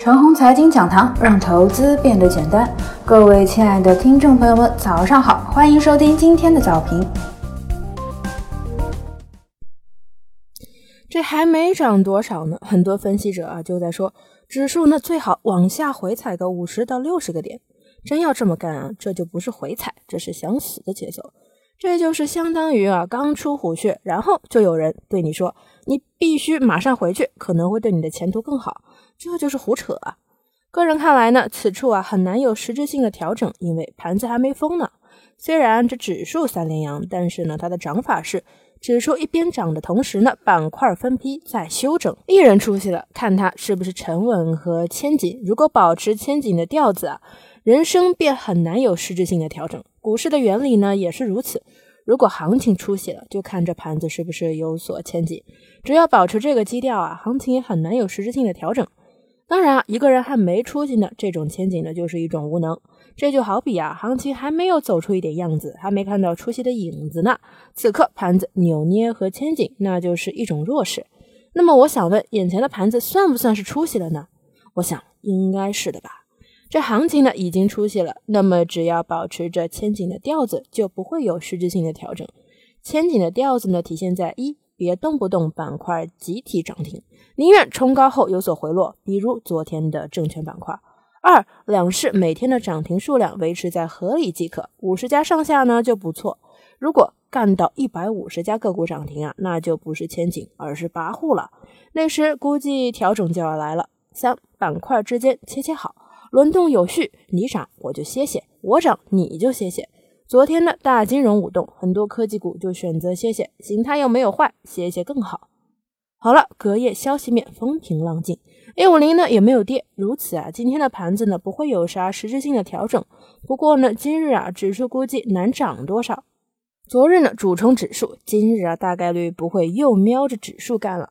陈红财经讲堂，让投资变得简单。各位亲爱的听众朋友们，早上好，欢迎收听今天的早评。这还没涨多少呢，很多分析者啊就在说，指数呢最好往下回踩个五十到六十个点。真要这么干啊，这就不是回踩，这是想死的节奏。这就是相当于啊，刚出虎穴，然后就有人对你说，你必须马上回去，可能会对你的前途更好。这就是胡扯啊！个人看来呢，此处啊很难有实质性的调整，因为盘子还没封呢。虽然这指数三连阳，但是呢，它的涨法是指数一边涨的同时呢，板块分批在休整。一人出息了，看它是不是沉稳和千紧。如果保持千紧的调子啊，人生便很难有实质性的调整。股市的原理呢也是如此。如果行情出息了，就看这盘子是不是有所千紧。只要保持这个基调啊，行情也很难有实质性的调整。当然啊，一个人还没出息呢，这种前景呢就是一种无能。这就好比啊，行情还没有走出一点样子，还没看到出息的影子呢。此刻盘子扭捏和前景，那就是一种弱势。那么我想问，眼前的盘子算不算是出息了呢？我想应该是的吧。这行情呢已经出息了，那么只要保持着前景的调子，就不会有实质性的调整。前景的调子呢，体现在一。别动不动板块集体涨停，宁愿冲高后有所回落，比如昨天的证券板块。二，两市每天的涨停数量维持在合理即可，五十家上下呢就不错。如果干到一百五十家个股涨停啊，那就不是千景，而是跋扈了。那时估计调整就要来了。三，板块之间切切好，轮动有序，你涨我就歇歇，我涨你就歇歇。昨天的大金融舞动，很多科技股就选择歇歇，形态又没有坏，歇歇更好。好了，隔夜消息面风平浪静，A 五零呢也没有跌，如此啊，今天的盘子呢不会有啥实质性的调整。不过呢，今日啊指数估计难涨多少。昨日呢主冲指数，今日啊大概率不会又瞄着指数干了。